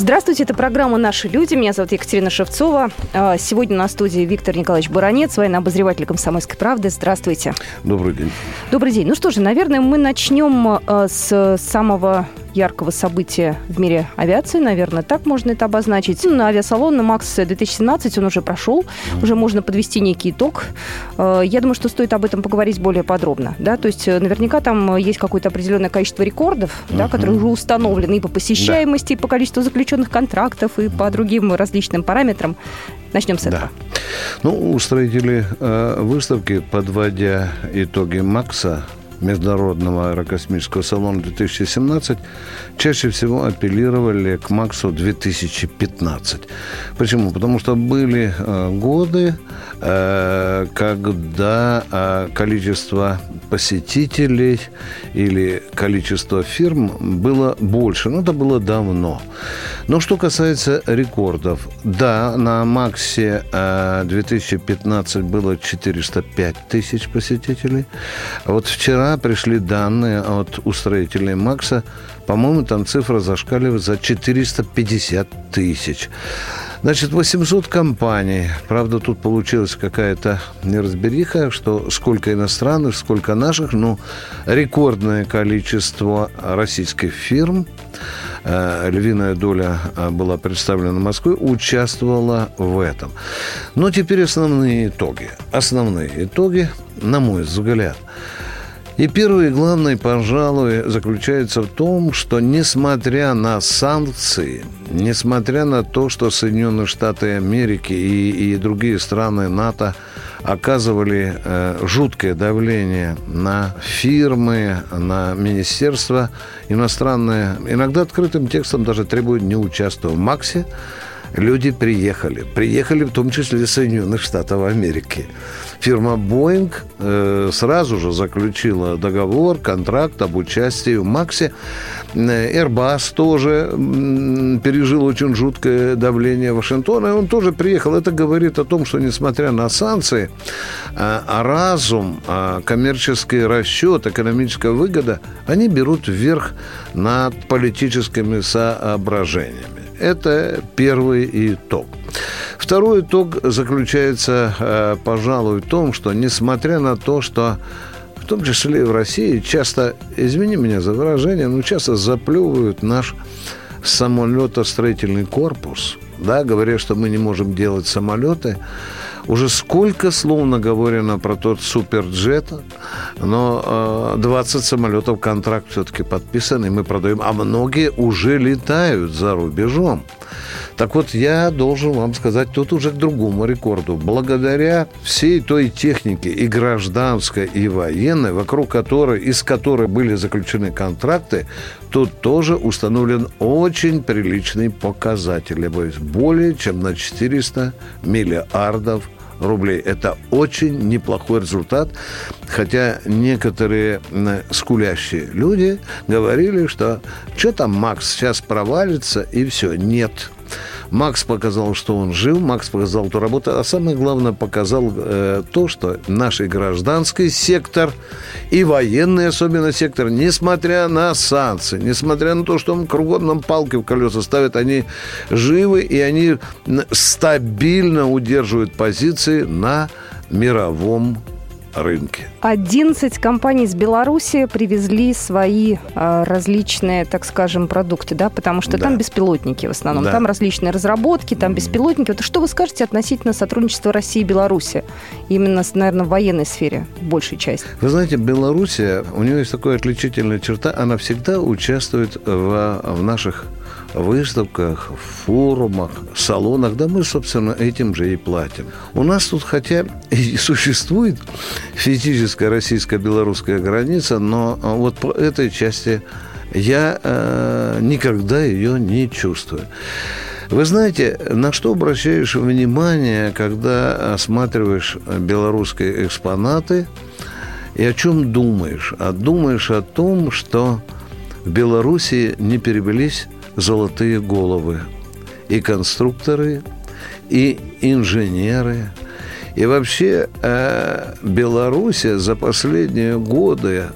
Здравствуйте, это программа «Наши люди». Меня зовут Екатерина Шевцова. А, сегодня на студии Виктор Николаевич Баранец, военный обозреватель «Комсомольской правды». Здравствуйте. Добрый день. Добрый день. Ну что же, наверное, мы начнем а, с самого яркого события в мире авиации, наверное, так можно это обозначить. На авиасалон на МАКС 2017 он уже прошел, уже можно подвести некий итог. Э, я думаю, что стоит об этом поговорить более подробно. Да? То есть э, наверняка там есть какое-то определенное количество рекордов, да, которые уже установлены и по посещаемости, и по количеству заключенных контрактов, и по другим различным параметрам. Начнем с этого. Да. Ну, устроители э, выставки, подводя итоги МАКСа, Международного аэрокосмического салона 2017 чаще всего апеллировали к Максу 2015. Почему? Потому что были э, годы, э, когда э, количество посетителей или количество фирм было больше. Но это было давно. Но что касается рекордов, да, на Максе 2015 было 405 тысяч посетителей. А вот вчера пришли данные от устроителей Макса. По-моему, там цифра зашкаливает за 450 тысяч. Значит, 800 компаний. Правда, тут получилась какая-то неразбериха, что сколько иностранных, сколько наших. Ну, рекордное количество российских фирм, э, львиная доля э, была представлена Москвой, участвовала в этом. Но теперь основные итоги. Основные итоги, на мой взгляд – и первый и главный, пожалуй, заключается в том, что несмотря на санкции, несмотря на то, что Соединенные Штаты Америки и, и другие страны НАТО оказывали э, жуткое давление на фирмы, на министерства иностранные, иногда открытым текстом даже требуют не участвовать. В МАКСе, люди приехали. Приехали в том числе из Соединенных Штатов Америки. Фирма Boeing э, сразу же заключила договор, контракт об участии в Максе. Э, Airbus тоже пережил очень жуткое давление Вашингтона, и он тоже приехал. Это говорит о том, что несмотря на санкции, а, а разум, а коммерческий расчет, экономическая выгода, они берут вверх над политическими соображениями. Это первый итог. Второй итог заключается, э, пожалуй, в том, что несмотря на то, что в том числе и в России часто, извини меня за выражение, но часто заплевывают наш самолетостроительный корпус, да, говоря, что мы не можем делать самолеты, уже сколько слов наговорено про тот суперджет, но 20 э, самолетов контракт все-таки подписан, и мы продаем, а многие уже летают за рубежом. Так вот, я должен вам сказать тут уже к другому рекорду. Благодаря всей той технике и гражданской, и военной, вокруг которой, из которой были заключены контракты, тут тоже установлен очень приличный показатель. Более чем на 400 миллиардов рублей. Это очень неплохой результат, хотя некоторые скулящие люди говорили, что что там Макс сейчас провалится и все. Нет. Макс показал, что он жил, Макс показал эту работу, а самое главное показал э, то, что наш гражданский сектор и военный особенно сектор, несмотря на санкции, несмотря на то, что он кругом нам палки в колеса ставит, они живы и они стабильно удерживают позиции на мировом рынке. 11 компаний из Беларуси привезли свои а, различные, так скажем, продукты, да, потому что да. там беспилотники в основном, да. там различные разработки, там беспилотники. Вот что вы скажете относительно сотрудничества России и Беларуси? Именно, наверное, в военной сфере, большей части. Вы знаете, Белоруссия, у нее есть такая отличительная черта, она всегда участвует в, в наших выставках, форумах, салонах, да мы, собственно, этим же и платим. У нас тут, хотя и существует физическая российско-белорусская граница, но вот по этой части я э, никогда ее не чувствую. Вы знаете, на что обращаешь внимание, когда осматриваешь белорусские экспонаты и о чем думаешь? А думаешь о том, что в Беларуси не перевелись золотые головы. И конструкторы, и инженеры, И вообще э, Белоруссия за последние годы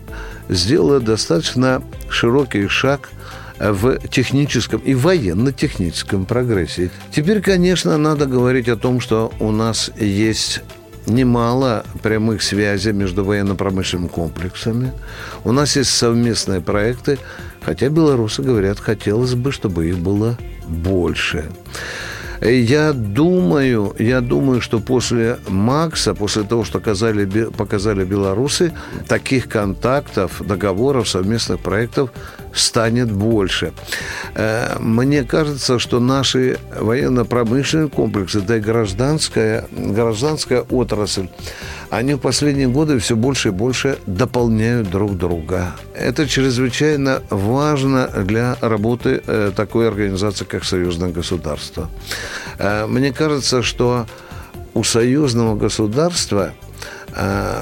сделала достаточно широкий шаг в техническом и военно-техническом прогрессе. Теперь, конечно, надо говорить о том, что у нас есть немало прямых связей между военно-промышленными комплексами. У нас есть совместные проекты, хотя белорусы говорят, хотелось бы, чтобы их было больше. Я думаю, я думаю, что после Макса, после того, что показали, показали белорусы, таких контактов, договоров, совместных проектов станет больше. Э, мне кажется, что наши военно-промышленные комплексы, да и гражданская, гражданская отрасль, они в последние годы все больше и больше дополняют друг друга. Это чрезвычайно важно для работы э, такой организации, как Союзное государство. Э, мне кажется, что у союзного государства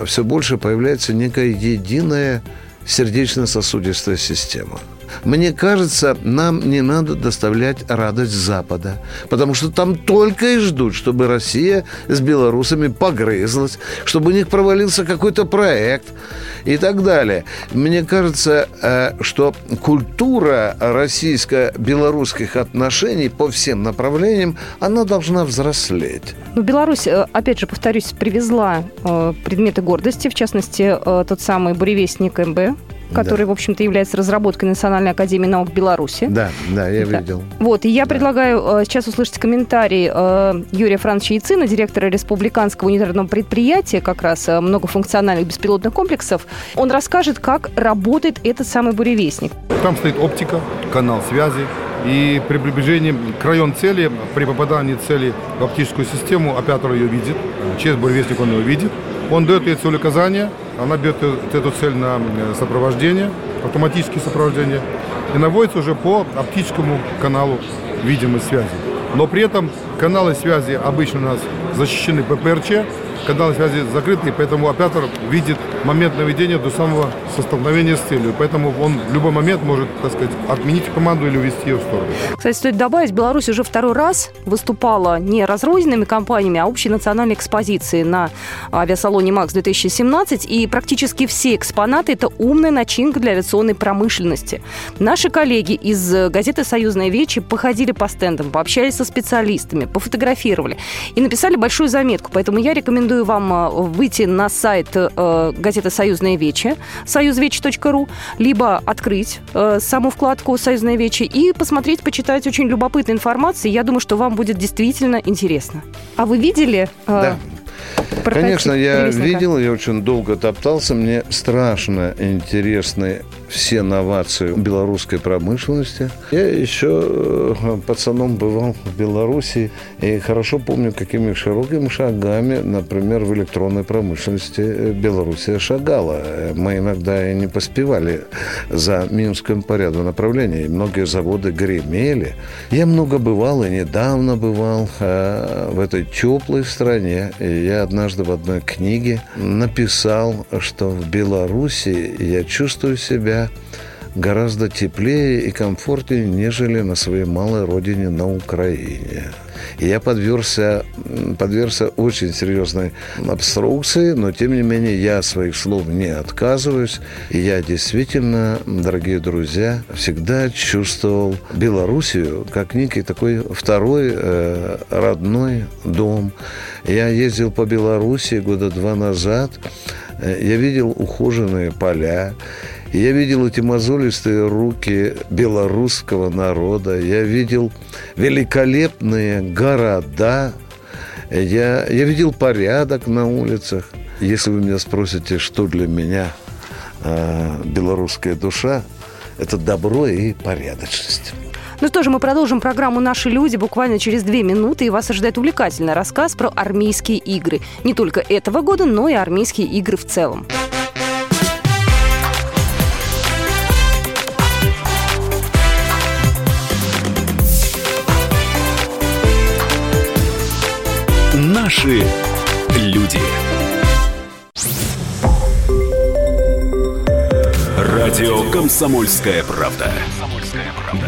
все больше появляется некая единая сердечно-сосудистая система. Мне кажется, нам не надо доставлять радость Запада, потому что там только и ждут, чтобы Россия с белорусами погрызлась, чтобы у них провалился какой-то проект и так далее. Мне кажется, э, что культура российско-белорусских отношений по всем направлениям, она должна взрослеть. Ну, Беларусь, э, опять же, повторюсь, привезла э, предметы гордости, в частности, тот самый буревестник МБ, который, да. в общем-то, является разработкой Национальной академии наук Беларуси. Да, да, я да. видел. Вот, и я да. предлагаю э, сейчас услышать комментарий э, Юрия Францовича Яцина, директора Республиканского унитарного предприятия, как раз э, многофункциональных беспилотных комплексов. Он расскажет, как работает этот самый буревестник. Там стоит оптика, канал связи, и при приближении к району цели, при попадании цели в оптическую систему, оператор ее видит, через буревестник он ее видит, он дает ей цель указания, она берет эту цель на сопровождение, автоматическое сопровождение, и наводится уже по оптическому каналу видимой связи. Но при этом каналы связи обычно у нас защищены ППРЧ, каналы связи закрыты, поэтому оператор видит момент наведения до самого состолкновения с целью. Поэтому он в любой момент может, так сказать, отменить команду или увести ее в сторону. Кстати, стоит добавить, Беларусь уже второй раз выступала не разрозненными компаниями, а общей национальной экспозицией на авиасалоне МАКС-2017. И практически все экспонаты – это умная начинка для авиационной промышленности. Наши коллеги из газеты «Союзная вечи» походили по стендам, пообщались со специалистами, пофотографировали и написали большую заметку. Поэтому я рекомендую вам э, выйти на сайт э, газеты «Союзная вечи», союзвечи.ру, либо открыть э, саму вкладку «Союзная вечи» и посмотреть, почитать очень любопытную информацию. Я думаю, что вам будет действительно интересно. А вы видели? Да. Конечно, я видел, я очень долго топтался. Мне страшно интересны все новации белорусской промышленности. Я еще э, пацаном бывал в Беларуси и хорошо помню, какими широкими шагами, например, в электронной промышленности э, Белоруссия шагала. Мы иногда и не поспевали за Минском по ряду направлений. Многие заводы гремели. Я много бывал и недавно бывал э, в этой теплой стране. И я однажды в одной книге написал, что в Беларуси я чувствую себя гораздо теплее и комфортнее, нежели на своей малой родине на Украине. И я подвергся, подвергся очень серьезной обструкции, но тем не менее я своих слов не отказываюсь. И я действительно, дорогие друзья, всегда чувствовал Белоруссию как некий такой второй э, родной дом. Я ездил по Белоруссии года два назад, э, я видел ухоженные поля, я видел эти мозолистые руки белорусского народа. Я видел великолепные города. Я, я видел порядок на улицах. Если вы меня спросите, что для меня э, белорусская душа, это добро и порядочность. Ну что же, мы продолжим программу «Наши люди» буквально через две минуты, и вас ожидает увлекательный рассказ про армейские игры. Не только этого года, но и армейские игры в целом. Наши люди. Радио Комсомольская правда".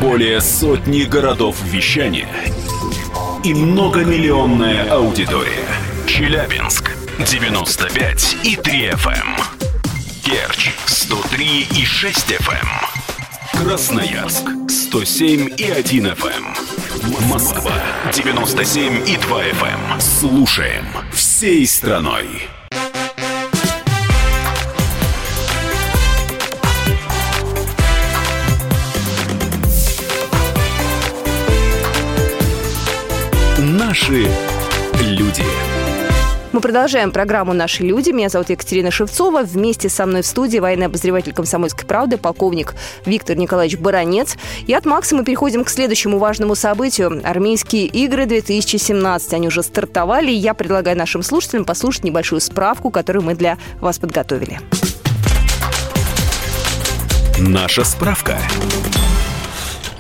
Более сотни городов вещания и многомиллионная аудитория. Челябинск 95 и 3 FM. Керчь 103 и 6 FM. Красноярск 107 и 1 FM. Москва 97 и 2 FM. Слушаем всей страной. Наши люди. Мы продолжаем программу «Наши люди». Меня зовут Екатерина Шевцова. Вместе со мной в студии военный обозреватель «Комсомольской правды», полковник Виктор Николаевич Баранец. И от Макса мы переходим к следующему важному событию. Армейские игры 2017. Они уже стартовали. Я предлагаю нашим слушателям послушать небольшую справку, которую мы для вас подготовили. Наша справка.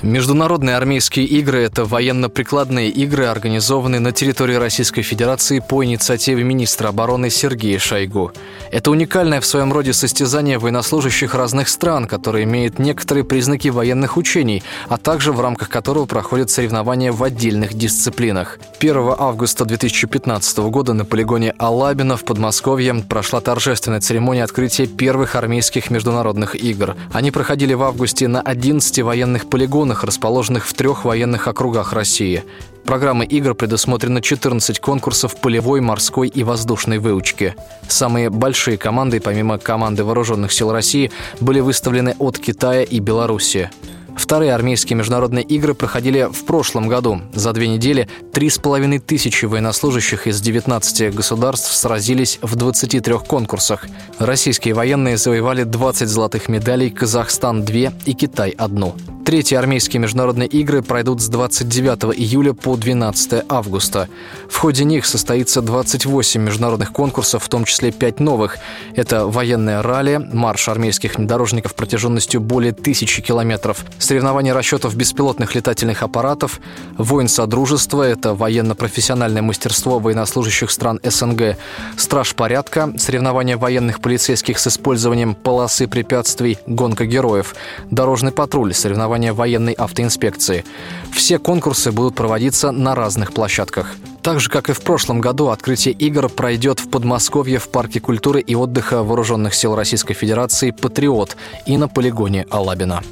Международные армейские игры – это военно-прикладные игры, организованные на территории Российской Федерации по инициативе министра обороны Сергея Шойгу. Это уникальное в своем роде состязание военнослужащих разных стран, которое имеет некоторые признаки военных учений, а также в рамках которого проходят соревнования в отдельных дисциплинах. 1 августа 2015 года на полигоне Алабино в Подмосковье прошла торжественная церемония открытия первых армейских международных игр. Они проходили в августе на 11 военных полигонах, районах, расположенных в трех военных округах России. Программы игр предусмотрено 14 конкурсов полевой, морской и воздушной выучки. Самые большие команды, помимо команды Вооруженных сил России, были выставлены от Китая и Белоруссии. Вторые армейские международные игры проходили в прошлом году. За две недели три с половиной тысячи военнослужащих из 19 государств сразились в 23 конкурсах. Российские военные завоевали 20 золотых медалей, Казахстан – 2 и Китай – одну. Третьи армейские международные игры пройдут с 29 июля по 12 августа. В ходе них состоится 28 международных конкурсов, в том числе 5 новых. Это военное ралли, марш армейских внедорожников протяженностью более тысячи километров, соревнования расчетов беспилотных летательных аппаратов, воин Содружества – это военно-профессиональное мастерство военнослужащих стран СНГ, страж порядка, соревнования военных полицейских с использованием полосы препятствий, гонка героев, дорожный патруль, соревнования соревнования военной автоинспекции. Все конкурсы будут проводиться на разных площадках. Так же, как и в прошлом году, открытие игр пройдет в Подмосковье в Парке культуры и отдыха Вооруженных сил Российской Федерации «Патриот» и на полигоне Алабина.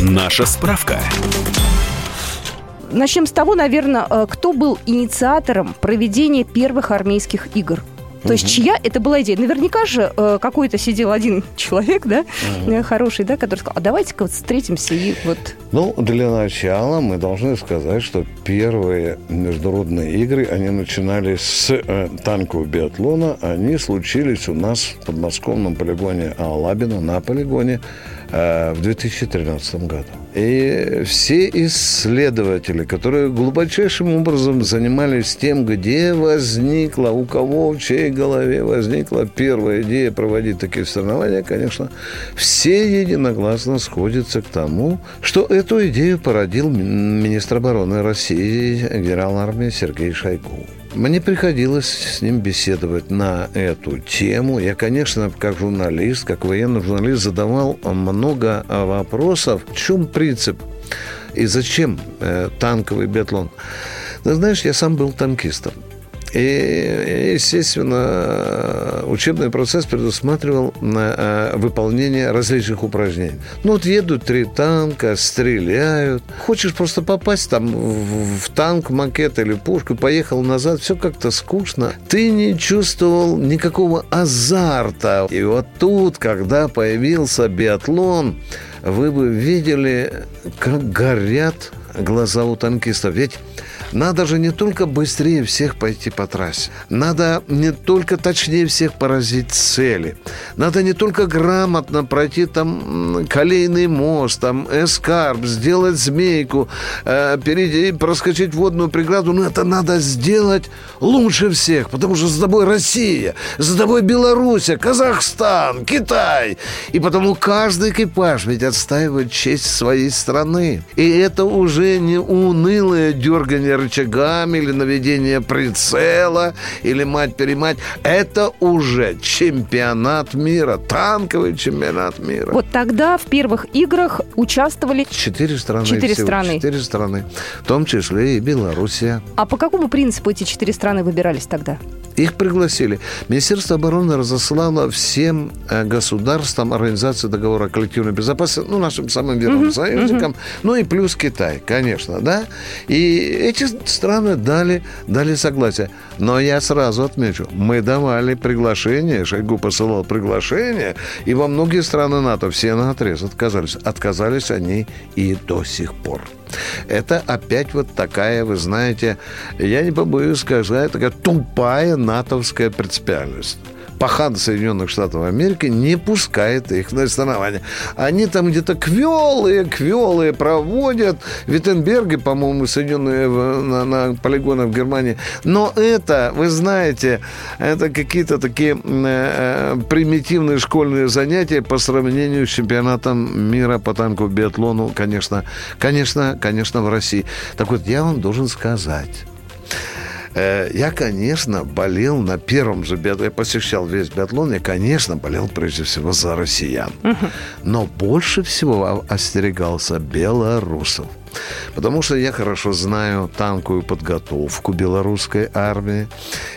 Наша справка. Начнем с того, наверное, э, кто был инициатором проведения первых армейских игр – то есть чья это была идея? Наверняка же э, какой-то сидел один человек, да, угу. хороший, да, который сказал, а давайте-ка вот встретимся и вот... Ну, для начала мы должны сказать, что первые международные игры, они начинались с э, танкового биатлона, они случились у нас в подмосковном полигоне Алабино, на полигоне Э, в 2013 году. И все исследователи, которые глубочайшим образом занимались тем, где возникла, у кого, в чьей голове возникла первая идея проводить такие соревнования, конечно, все единогласно сходятся к тому, что эту идею породил министр обороны России генерал армии Сергей Шойгу. Мне приходилось с ним беседовать на эту тему. Я, конечно, как журналист, как военный журналист, задавал много вопросов. В чем принцип и зачем э, танковый биатлон? Ты знаешь, я сам был танкистом. И, естественно, учебный процесс предусматривал э, выполнение различных упражнений. Ну, вот едут три танка, стреляют. Хочешь просто попасть там в танк, макет или пушку, поехал назад, все как-то скучно. Ты не чувствовал никакого азарта. И вот тут, когда появился биатлон, вы бы видели, как горят глаза у танкистов. Ведь надо же не только быстрее всех пойти по трассе. Надо не только точнее всех поразить цели. Надо не только грамотно пройти там колейный мост, там эскарп, сделать змейку, э, перейти, проскочить водную преграду. Но это надо сделать лучше всех, потому что за тобой Россия, за тобой Белоруссия, Казахстан, Китай. И потому каждый экипаж ведь отстаивает честь своей страны. И это уже не унылое дергание рычагами, или наведение прицела, или мать-перемать. Это уже чемпионат мира, танковый чемпионат мира. Вот тогда в первых играх участвовали... Четыре страны. Четыре всего, страны. Четыре страны. В том числе и Белоруссия. А по какому принципу эти четыре страны выбирались тогда? Их пригласили. Министерство обороны разослало всем э, государствам Организации договора о коллективной безопасности, ну, нашим самым верным союзникам, ну и плюс Китай, конечно, да. И эти страны дали, дали согласие. Но я сразу отмечу, мы давали приглашение, Шойгу посылал приглашение, и во многие страны НАТО все на отрез отказались. Отказались они и до сих пор. Это опять вот такая, вы знаете, я не побоюсь сказать, такая тупая натовская принципиальность. Пахан Соединенных Штатов Америки не пускает их на соревнования. Они там где-то квелые, квелые проводят. Виттенберги, по-моему, Соединенные на, на полигонах в Германии. Но это, вы знаете, это какие-то такие м, э, примитивные школьные занятия по сравнению с чемпионатом мира по танку биатлону, конечно, конечно, конечно, в России. Так вот, я вам должен сказать, Э, Я, конечно, болел на первом же биатлоне. Я посещал весь биатлон. Я, конечно, болел прежде всего за россиян. Но больше всего остерегался белорусов. Потому что я хорошо знаю танковую подготовку белорусской армии.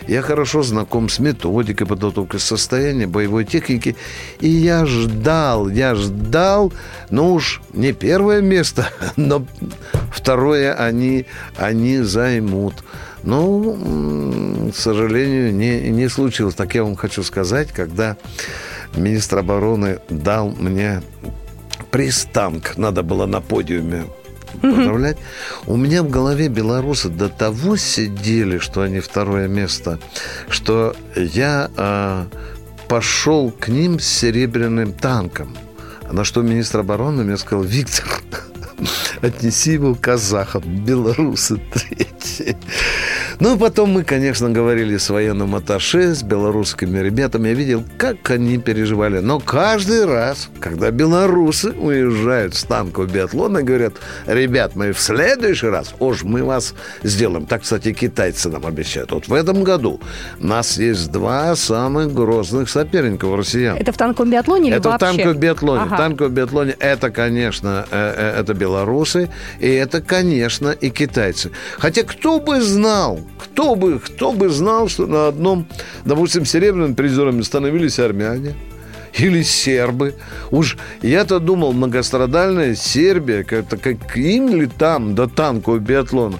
Я хорошо знаком с методикой подготовки, с состоянием боевой техники. И я ждал, я ждал, ну уж не первое место, но второе они, они займут. Ну, к сожалению, не, не случилось. Так я вам хочу сказать, когда министр обороны дал мне пристанк, надо было на подиуме поздравлять. У меня в голове белорусы до того сидели, что они второе место, что я а, пошел к ним с серебряным танком. На что министр обороны мне сказал, Виктор, отнеси его казахам, белорусы третьи. Ну, и потом мы, конечно, говорили с военным атташе, с белорусскими ребятами. Я видел, как они переживали. Но каждый раз, когда белорусы уезжают с танков биатлона, говорят, ребят, мы в следующий раз, уж мы вас сделаем. Так, кстати, китайцы нам обещают. Вот в этом году у нас есть два самых грозных соперника у россиян. Это в танковом биатлоне или Это в вообще? танковом биатлоне. Ага. В танковом биатлоне это, конечно, э, э, это белорусы, и это, конечно, и китайцы. Хотя кто бы знал, кто бы, кто бы знал, что на одном, допустим, серебряным призерами становились армяне, или сербы. Уж я-то думал, многострадальная Сербия, как-то как им ли там до танкового биатлона.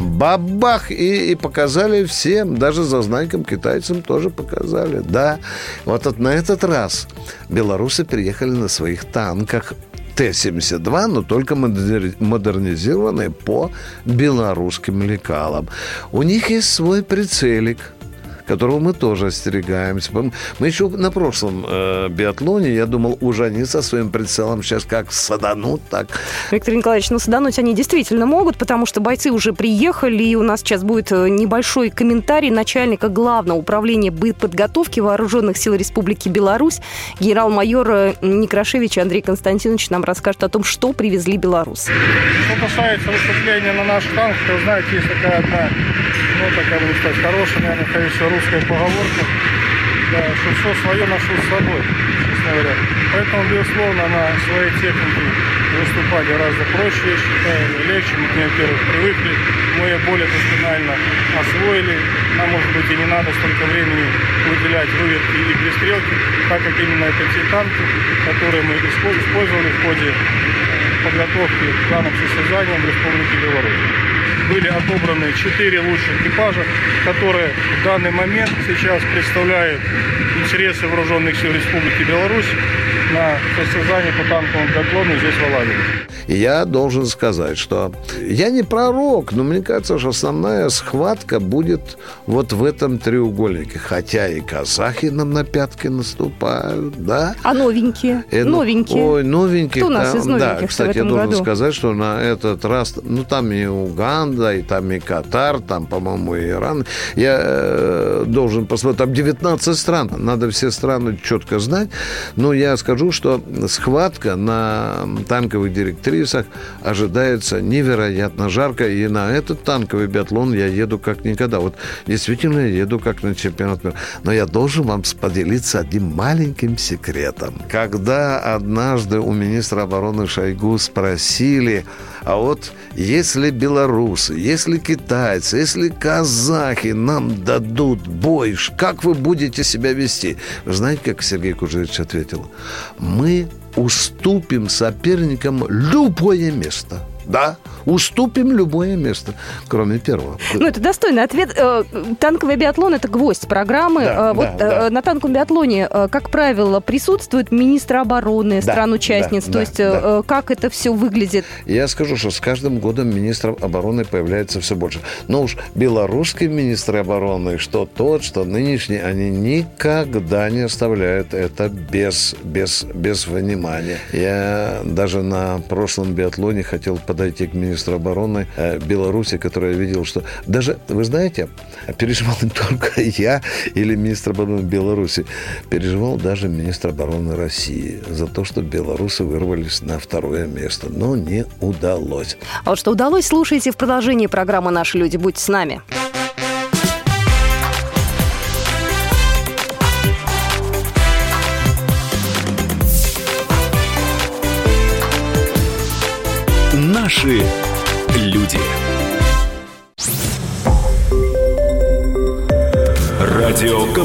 Бабах! И, и показали всем, даже зазнайкам китайцам тоже показали. Да, вот от- на этот раз белорусы приехали на своих танках Т-72, но только модер- модернизированные по белорусским лекалам. У них есть свой прицелик – которого мы тоже остерегаемся. Мы еще на прошлом э, биатлоне, я думал, уже они со своим прицелом сейчас как саданут, так Виктор Николаевич, ну садануть они действительно могут, потому что бойцы уже приехали, и у нас сейчас будет э, небольшой комментарий начальника Главного управления подготовки Вооруженных сил Республики Беларусь, генерал-майор э, Некрашевич Андрей Константинович нам расскажет о том, что привезли белорусы. Что касается выступления на наш танк, то, знаете, есть такая одна, ну, такая, можно сказать, хорошая, наверное, конечно, русская поговорка, да, что все свое ношу с собой, честно говоря. Поэтому, безусловно, на своей технике выступать гораздо проще, я считаю, легче. Мы к ней, во-первых, привыкли, мы ее более досконально освоили. Нам, может быть, и не надо столько времени выделять выверки и пристрелки, так как именно это те танки, которые мы испо- использовали в ходе подготовки к данным состязаниям в Республике Беларусь. Были отобраны четыре лучших экипажа, которые в данный момент сейчас представляют интересы вооруженных сил Республики Беларусь на состязании по танковому биатлону здесь в Алаве. И я должен сказать, что я не пророк, но мне кажется, что основная схватка будет вот в этом треугольнике. Хотя и казахи нам на пятки наступают, да? А новенькие? Э, ну, новенькие. Ой, новенькие. Кто у нас из Да, новеньких-то кстати, в этом я должен году? сказать, что на этот раз, ну, там и Уганда, и там и Катар, там, по-моему, и Иран. Я э, должен посмотреть, там 19 стран. Надо все страны четко знать. Но я скажу, что схватка на танковых директрисах кулисах ожидается невероятно жарко, и на этот танковый биатлон я еду как никогда. Вот действительно я еду как на чемпионат мира. Но я должен вам поделиться одним маленьким секретом. Когда однажды у министра обороны Шойгу спросили, а вот если белорусы, если китайцы, если казахи нам дадут бой, как вы будете себя вести? Знаете, как Сергей Кужевич ответил? Мы уступим соперникам любое место. Да, уступим любое место, кроме первого. Ну, это достойный ответ. Э, танковый биатлон – это гвоздь программы. Да, э, вот да, да. на танковом биатлоне, э, как правило, присутствует министр обороны да, стран-участниц. Да, То да, есть да. как это все выглядит? Я скажу, что с каждым годом министров обороны появляется все больше. Но уж белорусские министры обороны, что тот, что нынешний, они никогда не оставляют это без, без, без внимания. Я даже на прошлом биатлоне хотел под подойти к министру обороны э, Беларуси, который видел, что даже, вы знаете, переживал не только я или министр обороны Беларуси, переживал даже министр обороны России за то, что белорусы вырвались на второе место, но не удалось. А вот что удалось, слушайте в продолжении программы «Наши люди». Будьте с нами. Наши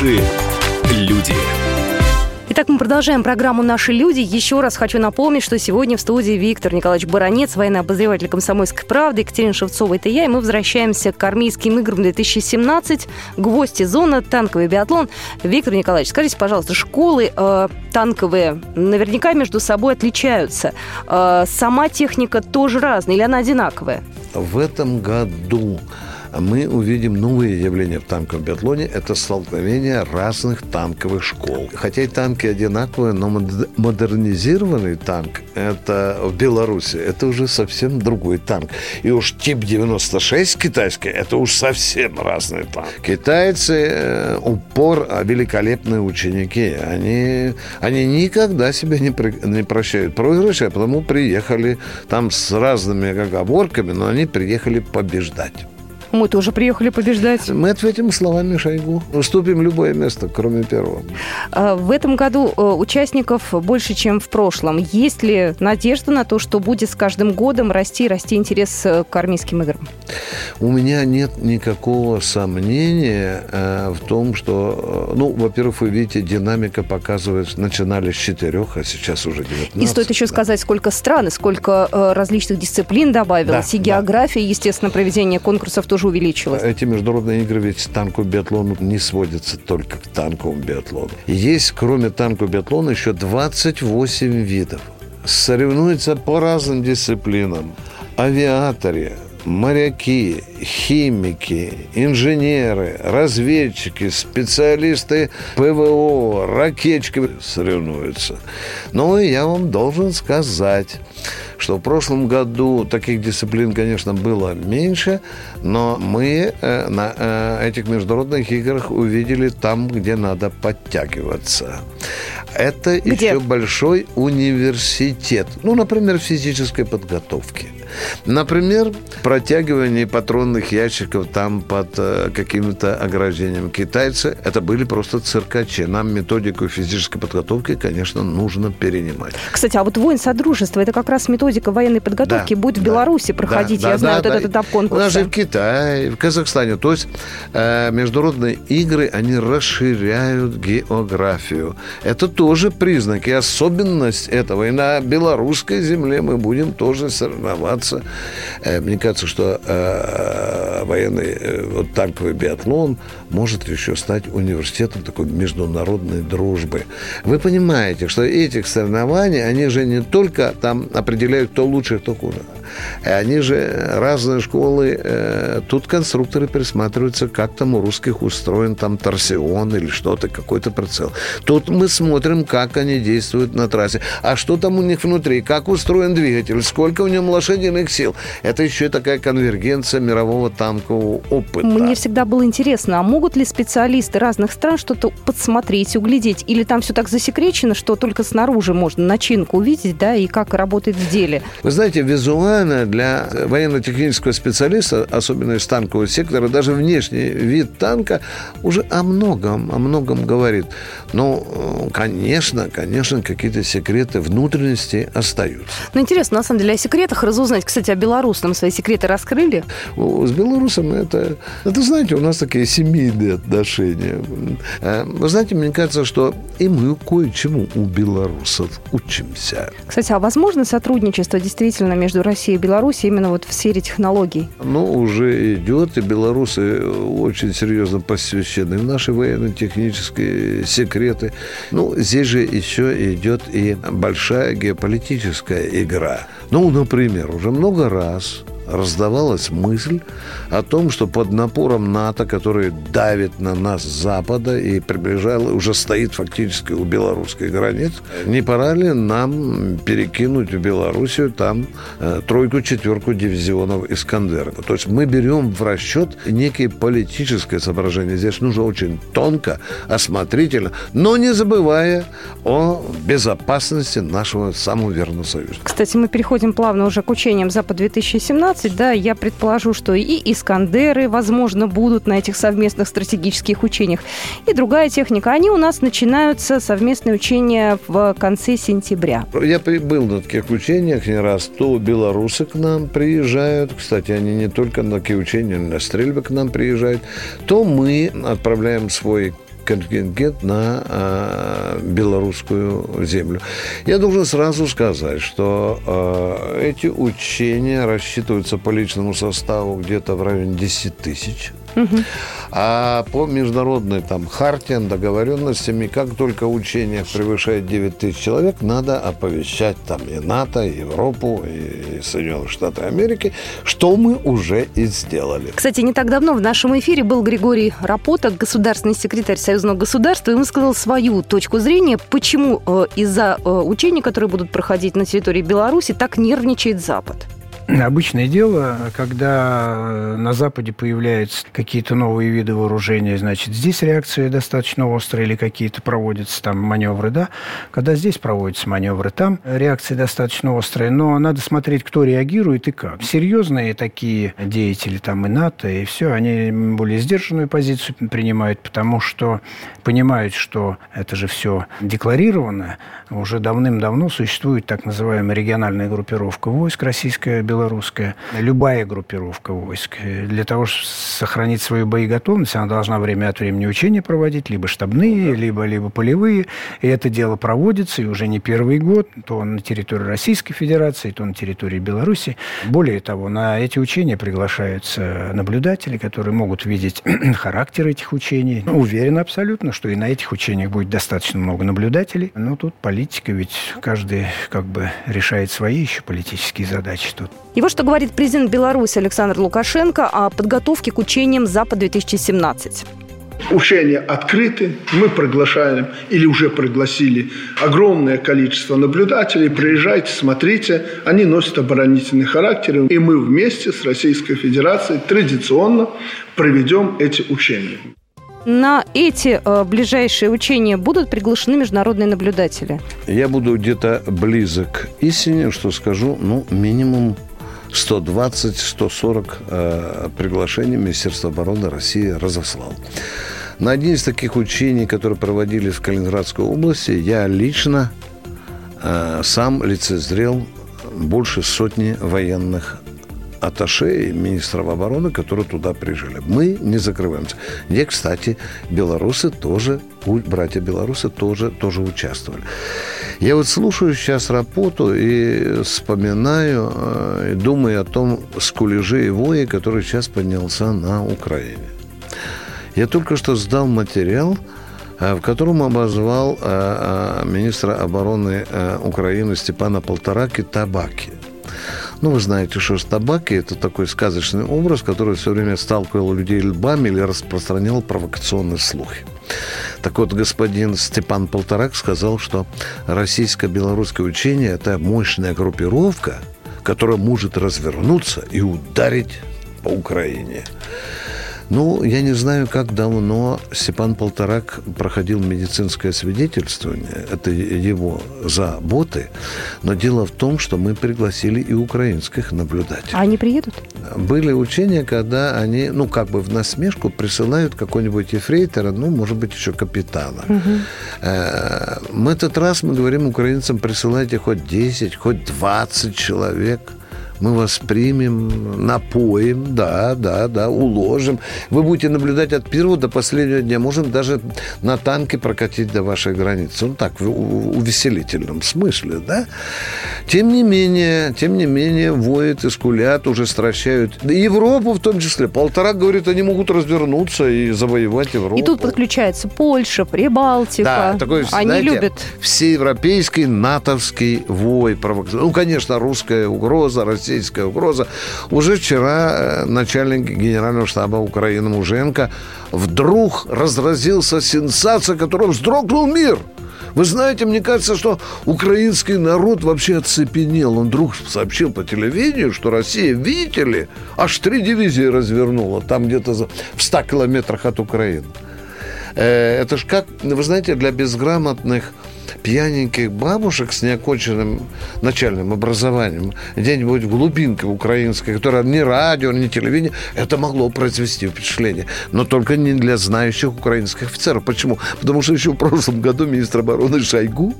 Наши люди. Итак, мы продолжаем программу «Наши люди». Еще раз хочу напомнить, что сегодня в студии Виктор Николаевич Баранец, военный обозреватель «Комсомольской правды», Екатерина Шевцова, это я, и мы возвращаемся к армейским играм 2017, гвоздь зона, танковый биатлон. Виктор Николаевич, скажите, пожалуйста, школы э, танковые наверняка между собой отличаются. Э, сама техника тоже разная или она одинаковая? В этом году мы увидим новые явления в танковом биатлоне. Это столкновение разных танковых школ. Хотя и танки одинаковые, но модернизированный танк это в Беларуси, это уже совсем другой танк. И уж тип 96 китайский, это уж совсем разный танк. Китайцы э, упор а великолепные ученики. Они, они никогда себя не, при, не прощают проигрыши, а потому приехали там с разными оговорками, но они приехали побеждать. Мы тоже приехали побеждать. Мы ответим словами Шойгу. Уступим любое место, кроме первого. А, в этом году э, участников больше, чем в прошлом. Есть ли надежда на то, что будет с каждым годом расти и расти интерес э, к армейским играм? У меня нет никакого сомнения э, в том, что, ну, во-первых, вы видите, динамика показывает, начинали с четырех, а сейчас уже 19. И стоит еще да. сказать, сколько стран и сколько различных дисциплин добавилось, да, и география, да. естественно, проведение конкурсов тоже тоже увеличилось. Эти международные игры ведь танковый биатлон не сводятся только к танковому биатлону. Есть, кроме танкового биатлона, еще 28 видов. Соревнуются по разным дисциплинам. Авиаторе, моряки, химики, инженеры, разведчики, специалисты ПВО, ракетчики соревнуются. Но я вам должен сказать, что в прошлом году таких дисциплин, конечно, было меньше, но мы э, на э, этих международных играх увидели там, где надо подтягиваться. Это где? еще большой университет. Ну, например, физической подготовки. Например, протягивание патронных ящиков там под э, каким-то ограждением. Китайцы это были просто циркачи. Нам методику физической подготовки, конечно, нужно перенимать. Кстати, а вот воин Содружества, это как раз методика военной подготовки да, будет в да, Беларуси проходить. Да, Я да, знаю да, вот да. этот этап конкурса. Даже в Китае, в Казахстане. То есть э, международные игры, они расширяют географию. Это тоже признак и особенность этого. И на белорусской земле мы будем тоже соревноваться. Э, мне кажется, что э, военный э, вот танковый биатлон может еще стать университетом такой международной дружбы. Вы понимаете, что этих соревнований, они же не только там определяют, кто лучше, кто хуже. Они же разные школы, э, тут конструкторы присматриваются, как там у русских устроен там торсион или что-то, какой-то прицел. Тут мы смотрим, как они действуют на трассе. А что там у них внутри, как устроен двигатель, сколько в нем лошадиных сил. Это еще такая конвергенция мирового танкового опыта. Мне всегда было интересно, а могут ли специалисты разных стран что-то подсмотреть, углядеть? Или там все так засекречено, что только снаружи можно начинку увидеть, да, и как работает в деле? Вы знаете, визуально для военно-технического специалиста, особенно из танкового сектора, даже внешний вид танка уже о многом, о многом говорит. Ну, конечно, конечно, какие-то секреты внутренности остаются. Ну, интересно, на самом деле, о секретах разузнать. Кстати, о белорусском свои секреты раскрыли? С белорусом это, это, знаете, у нас такие семейные отношения. Э, вы знаете, мне кажется, что и мы кое-чему у белорусов учимся. Кстати, а возможно сотрудничество действительно между Россией и Беларусью именно вот в сфере технологий? Ну, уже идет, и белорусы очень серьезно посвящены в наши военно-технические секреты. Ну, здесь же еще идет и большая геополитическая игра. Ну, например, уже много раз раздавалась мысль о том, что под напором НАТО, который давит на нас с запада и приближал, уже стоит фактически у белорусской границы, не пора ли нам перекинуть в Белоруссию там э, тройку-четверку дивизионов Искандера? То есть мы берем в расчет некие политическое соображение. Здесь нужно очень тонко, осмотрительно, но не забывая о безопасности нашего самого верного союза. Кстати, мы переходим плавно уже к учениям Запад-2017. 20, да, я предположу, что и Искандеры, возможно, будут на этих совместных стратегических учениях, и другая техника. Они у нас начинаются, совместные учения, в конце сентября. Я был на таких учениях не раз. То белорусы к нам приезжают, кстати, они не только на такие учения, на стрельбы к нам приезжают, то мы отправляем свой контингент на э, белорусскую землю. Я должен сразу сказать, что э, эти учения рассчитываются по личному составу где-то в районе 10 тысяч. А по международной там хартиям, договоренностям, и как только учение превышает 9 тысяч человек, надо оповещать там и НАТО, и Европу, и Соединенные Штаты Америки, что мы уже и сделали. Кстати, не так давно в нашем эфире был Григорий Рапота, государственный секретарь Союзного государства, и он сказал свою точку зрения, почему э, из-за э, учений, которые будут проходить на территории Беларуси, так нервничает Запад обычное дело, когда на Западе появляются какие-то новые виды вооружения, значит, здесь реакции достаточно острые или какие-то проводятся там маневры, да. Когда здесь проводятся маневры, там реакции достаточно острые, но надо смотреть, кто реагирует и как. Серьезные такие деятели, там и НАТО, и все, они более сдержанную позицию принимают, потому что понимают, что это же все декларировано. Уже давным-давно существует так называемая региональная группировка войск российская, белорусская, белорусская, любая группировка войск, для того, чтобы сохранить свою боеготовность, она должна время от времени учения проводить, либо штабные, либо, либо полевые. И это дело проводится, и уже не первый год, то на территории Российской Федерации, то на территории Беларуси. Более того, на эти учения приглашаются наблюдатели, которые могут видеть характер этих учений. Уверен абсолютно, что и на этих учениях будет достаточно много наблюдателей. Но тут политика, ведь каждый как бы решает свои еще политические задачи тут. И вот что говорит президент Беларуси Александр Лукашенко о подготовке к учениям Запад-2017. Учения открыты, мы приглашаем или уже пригласили огромное количество наблюдателей. Приезжайте, смотрите, они носят оборонительный характер, и мы вместе с Российской Федерацией традиционно проведем эти учения. На эти э, ближайшие учения будут приглашены международные наблюдатели? Я буду где-то близок к истине, что скажу, ну, минимум 120-140 э, приглашений Министерство обороны России разослал. На один из таких учений, которые проводились в Калининградской области, я лично э, сам лицезрел больше сотни военных аташе и министров обороны, которые туда приезжали. Мы не закрываемся. Где, кстати, белорусы тоже, братья белорусы тоже, тоже участвовали. Я вот слушаю сейчас работу и вспоминаю, э, и думаю о том скулеже и вое, который сейчас поднялся на Украине. Я только что сдал материал, э, в котором обозвал э, министра обороны Украины Степана Полтораки табаки. Ну, вы знаете, что табаки – это такой сказочный образ, который все время сталкивал людей лбами или распространял провокационные слухи. Так вот, господин Степан Полторак сказал, что российско-белорусское учение – это мощная группировка, которая может развернуться и ударить по Украине. Ну, я не знаю, как давно Степан Полторак проходил медицинское свидетельствование. Это его заботы. Но дело в том, что мы пригласили и украинских наблюдателей. А они приедут? Были учения, когда они, ну, как бы в насмешку присылают какого-нибудь ефрейтора, ну, может быть, еще капитана. Угу. Мы этот раз, мы говорим украинцам, присылайте хоть 10, хоть 20 человек – мы вас примем, напоим, да, да, да, уложим. Вы будете наблюдать от первого до последнего дня. Можем даже на танке прокатить до вашей границы. Ну так, в увеселительном смысле, да. Тем не менее, тем не менее, воют и скулят, уже стращают. Европу в том числе. Полтора, говорит, они могут развернуться и завоевать Европу. И тут подключается Польша, Прибалтика. Да, такой, они знаете, любят. Всеевропейский, натовский вой. Ну, конечно, русская угроза, Россия российская угроза. Уже вчера э, начальник генерального штаба Украины Муженко вдруг разразился сенсация, которая вздрогнул мир. Вы знаете, мне кажется, что украинский народ вообще оцепенел. Он вдруг сообщил по телевидению, что Россия, видите ли, аж три дивизии развернула там где-то в 100 километрах от Украины. Э, это ж как, вы знаете, для безграмотных пьяненьких бабушек с неоконченным начальным образованием где-нибудь в глубинке украинской, которая ни радио, ни телевидение, это могло произвести впечатление. Но только не для знающих украинских офицеров. Почему? Потому что еще в прошлом году министр обороны Шойгу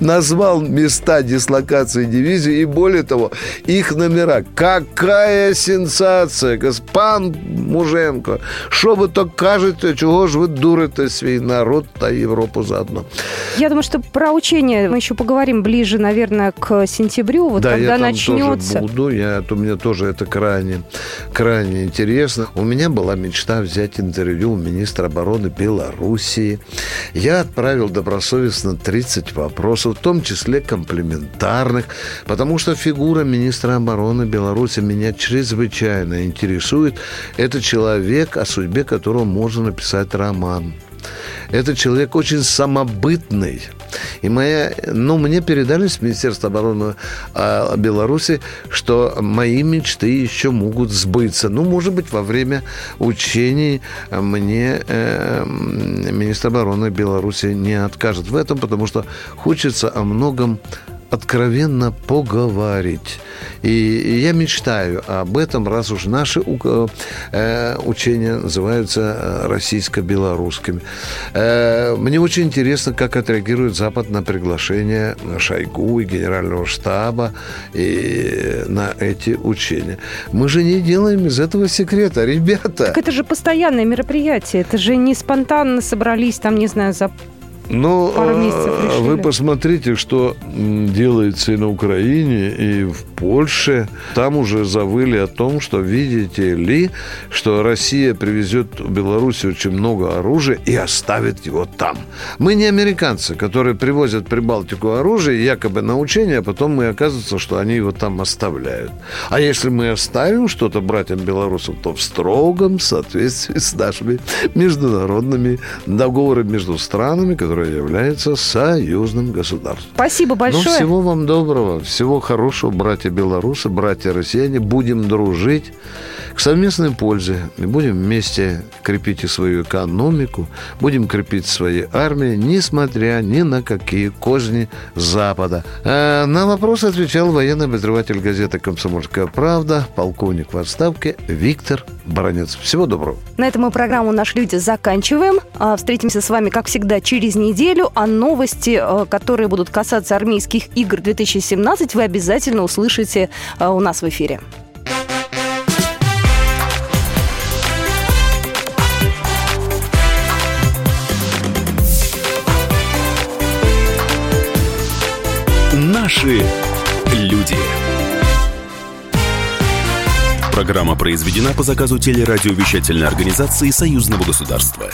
назвал места дислокации дивизии и, более того, их номера. Какая сенсация, господин Муженко! Что вы так кажете, чего же вы дурите свой народ та Европу заодно? Я думаю, что про учение мы еще поговорим ближе, наверное, к сентябрю, вот да, когда я там начнется. Тоже буду, я, у меня тоже это крайне, крайне интересно. У меня была мечта взять интервью у министра обороны Белоруссии. Я отправил добросовестно 30 вопросов, в том числе комплементарных, потому что фигура министра обороны Беларуси меня чрезвычайно интересует. Это человек, о судьбе которого можно написать роман. Это человек очень самобытный. И моя, ну, мне передали с Министерства обороны э, Беларуси, что мои мечты еще могут сбыться. Ну, может быть, во время учений мне э, министр обороны Беларуси не откажет в этом, потому что хочется о многом откровенно поговорить. И я мечтаю об этом, раз уж наши э, учения называются э, российско-белорусскими. Э, мне очень интересно, как отреагирует Запад на приглашение Шойгу и Генерального штаба и на эти учения. Мы же не делаем из этого секрета, ребята. Так это же постоянное мероприятие, это же не спонтанно собрались там, не знаю, за ну, а, вы посмотрите, что делается и на Украине, и в Польше. Там уже завыли о том, что, видите ли, что Россия привезет в Беларусь очень много оружия и оставит его там. Мы не американцы, которые привозят Прибалтику оружие якобы на учение, а потом мы оказывается, что они его там оставляют. А если мы оставим что-то братьям белорусам, то в строгом соответствии с нашими международными договорами между странами, которые которое является союзным государством. Спасибо большое. Ну, всего вам доброго, всего хорошего, братья белорусы, братья россияне. Будем дружить к совместной пользе. И будем вместе крепить и свою экономику, будем крепить свои армии, несмотря ни на какие козни Запада. А на вопрос отвечал военный обозреватель газеты «Комсомольская правда», полковник в отставке Виктор Баранец. Всего доброго. На этом мы программу «Наши люди» заканчиваем. А, встретимся с вами, как всегда, через неделю. А новости, э, которые будут касаться армейских игр 2017, вы обязательно услышите э, у нас в эфире. Наши люди. Программа произведена по заказу телерадиовещательной организации Союзного государства.